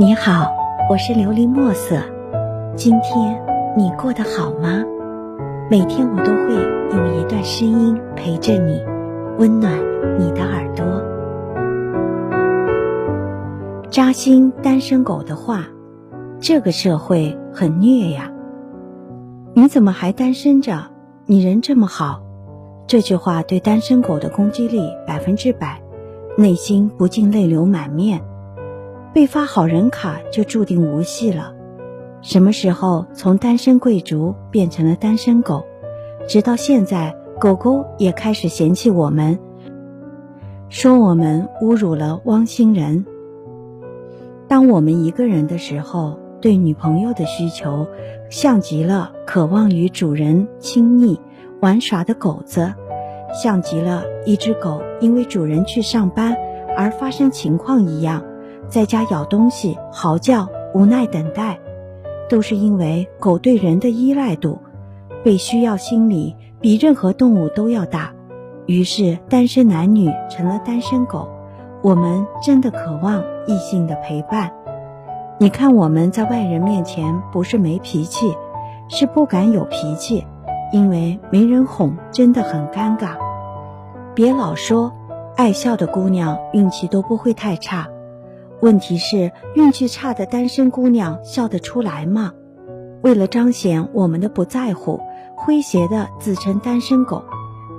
你好，我是琉璃墨色。今天你过得好吗？每天我都会用一段声音陪着你，温暖你的耳朵。扎心单身狗的话：这个社会很虐呀！你怎么还单身着？你人这么好。这句话对单身狗的攻击力百分之百，内心不禁泪流满面。被发好人卡就注定无戏了。什么时候从单身贵族变成了单身狗？直到现在，狗狗也开始嫌弃我们，说我们侮辱了汪星人。当我们一个人的时候，对女朋友的需求，像极了渴望与主人亲昵。玩耍的狗子，像极了一只狗因为主人去上班而发生情况一样，在家咬东西、嚎叫、无奈等待，都是因为狗对人的依赖度、被需要心理比任何动物都要大。于是，单身男女成了单身狗。我们真的渴望异性的陪伴。你看，我们在外人面前不是没脾气，是不敢有脾气。因为没人哄，真的很尴尬。别老说，爱笑的姑娘运气都不会太差。问题是，运气差的单身姑娘笑得出来吗？为了彰显我们的不在乎，诙谐的自称单身狗。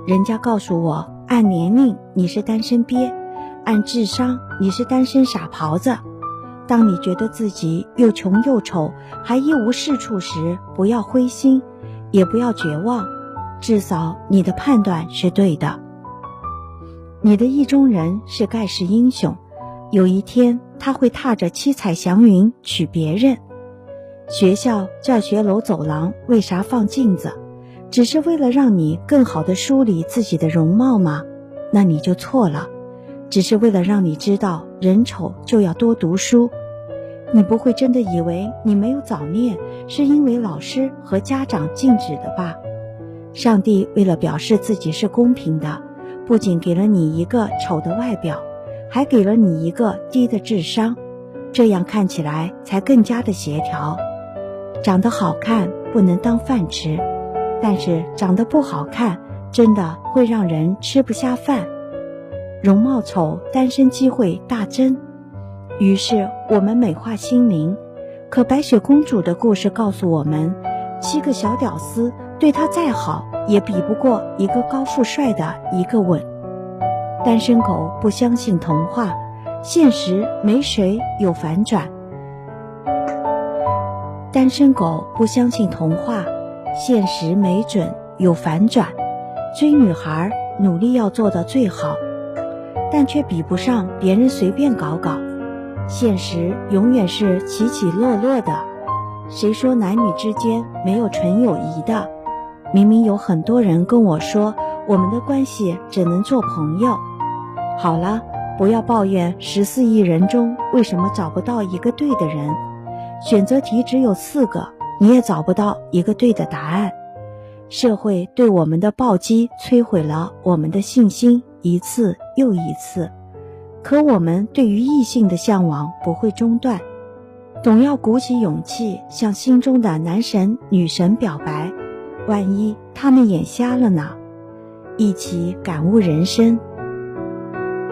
人家告诉我，按年龄你是单身鳖，按智商你是单身傻狍子。当你觉得自己又穷又丑，还一无是处时，不要灰心。也不要绝望，至少你的判断是对的。你的意中人是盖世英雄，有一天他会踏着七彩祥云娶别人。学校教学楼走廊为啥放镜子？只是为了让你更好的梳理自己的容貌吗？那你就错了，只是为了让你知道人丑就要多读书。你不会真的以为你没有早恋是因为老师和家长禁止的吧？上帝为了表示自己是公平的，不仅给了你一个丑的外表，还给了你一个低的智商，这样看起来才更加的协调。长得好看不能当饭吃，但是长得不好看真的会让人吃不下饭。容貌丑，单身机会大增。于是我们美化心灵，可白雪公主的故事告诉我们，七个小屌丝对她再好，也比不过一个高富帅的一个吻。单身狗不相信童话，现实没谁有反转。单身狗不相信童话，现实没准有反转。追女孩努力要做到最好，但却比不上别人随便搞搞。现实永远是起起落落的，谁说男女之间没有纯友谊的？明明有很多人跟我说，我们的关系只能做朋友。好了，不要抱怨十四亿人中为什么找不到一个对的人。选择题只有四个，你也找不到一个对的答案。社会对我们的暴击摧毁了我们的信心，一次又一次。可我们对于异性的向往不会中断，总要鼓起勇气向心中的男神女神表白。万一他们眼瞎了呢？一起感悟人生。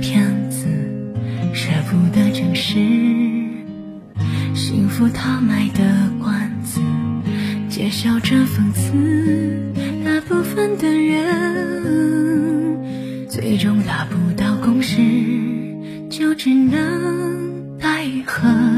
骗子？舍不得真实，幸福他卖的关子，揭晓着讽刺。大部分的人，最终达不到共识，就只能奈何。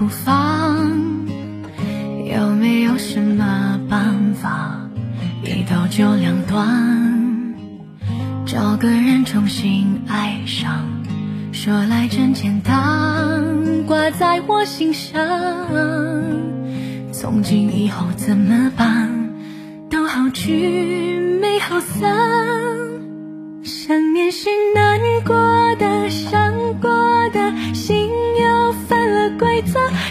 不放，有没有什么办法？一刀就两断？找个人重新爱上，说来真简单，挂在我心上。从今以后怎么办？都好聚没好散。想念是难过的，伤过的，心。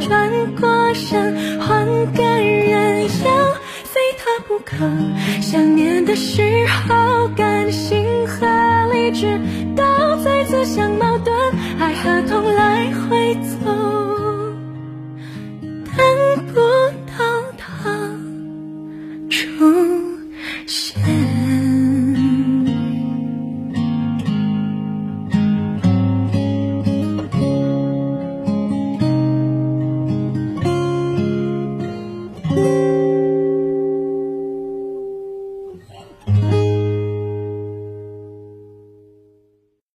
转过身，换个人，要非他不可。想念的时候，感性和理智都在自相矛盾，爱和痛来。